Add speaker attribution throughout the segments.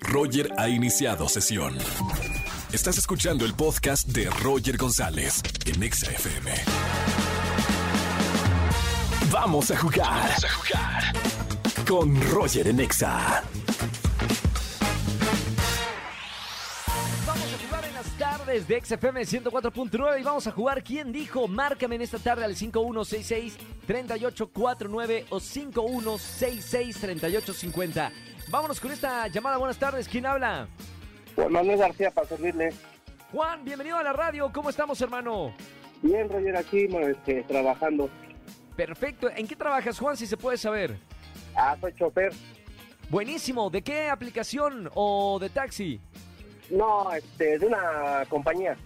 Speaker 1: Roger ha iniciado sesión. Estás escuchando el podcast de Roger González en Exa FM. Vamos a jugar. Vamos a jugar. Con Roger en Exa.
Speaker 2: Vamos a jugar en las tardes de XFM 104.9 y vamos a jugar ¿Quién dijo? Márcame en esta tarde al 5166-3849 o 5166-3850. Vámonos con esta llamada. Buenas tardes. ¿Quién habla?
Speaker 3: Juan Manuel García, para servirle.
Speaker 2: Juan, bienvenido a la radio. ¿Cómo estamos, hermano?
Speaker 3: Bien, Roger, aquí este, trabajando.
Speaker 2: Perfecto. ¿En qué trabajas, Juan, si se puede saber?
Speaker 3: Ah, soy chofer.
Speaker 2: Buenísimo. ¿De qué aplicación o de taxi?
Speaker 3: No, este, de una compañía.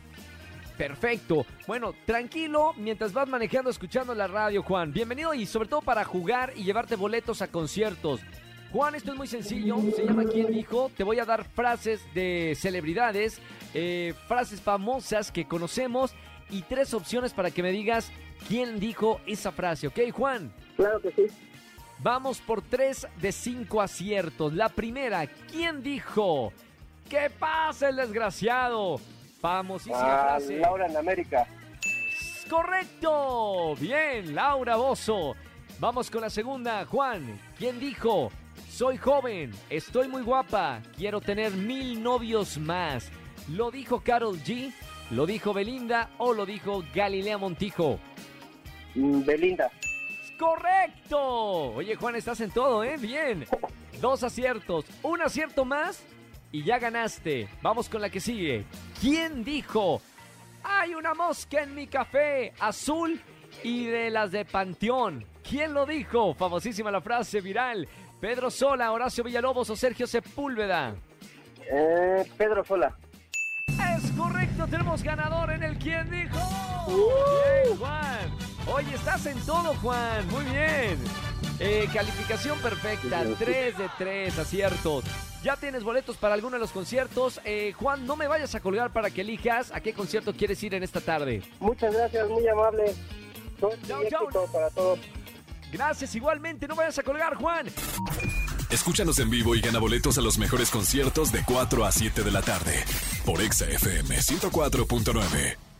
Speaker 2: Perfecto. Bueno, tranquilo mientras vas manejando, escuchando la radio, Juan. Bienvenido y sobre todo para jugar y llevarte boletos a conciertos. Juan, esto es muy sencillo. Se llama ¿Quién dijo? Te voy a dar frases de celebridades, eh, frases famosas que conocemos y tres opciones para que me digas quién dijo esa frase, ¿ok, Juan?
Speaker 3: Claro que sí.
Speaker 2: Vamos por tres de cinco aciertos. La primera, ¿quién dijo? ¿Qué pasa el desgraciado? Famosísima
Speaker 3: Ah,
Speaker 2: frase.
Speaker 3: Laura en América.
Speaker 2: Correcto. Bien, Laura Bozo. Vamos con la segunda. Juan, ¿quién dijo? Soy joven, estoy muy guapa, quiero tener mil novios más. ¿Lo dijo Carol G? ¿Lo dijo Belinda o lo dijo Galilea Montijo?
Speaker 3: Mm, Belinda.
Speaker 2: ¡Correcto! Oye, Juan, estás en todo, ¿eh? Bien. Dos aciertos, un acierto más y ya ganaste. Vamos con la que sigue. ¿Quién dijo? Hay una mosca en mi café, azul y de las de Panteón. ¿Quién lo dijo? Famosísima la frase viral. Pedro Sola, Horacio Villalobos o Sergio Sepúlveda.
Speaker 3: Eh, Pedro Sola.
Speaker 2: Es correcto, tenemos ganador en el ¿Quién dijo? Bien, Juan. Oye, estás en todo, Juan. Muy bien. Eh, calificación perfecta, 3 de 3 aciertos. Ya tienes boletos para alguno de los conciertos. Eh, Juan, no me vayas a colgar para que elijas a qué concierto quieres ir en esta tarde.
Speaker 3: Muchas gracias, muy amable.
Speaker 2: Chao.
Speaker 3: éxito para todos.
Speaker 2: Gracias igualmente, no vayas a colgar, Juan.
Speaker 1: Escúchanos en vivo y gana boletos a los mejores conciertos de 4 a 7 de la tarde por Exa FM 104.9.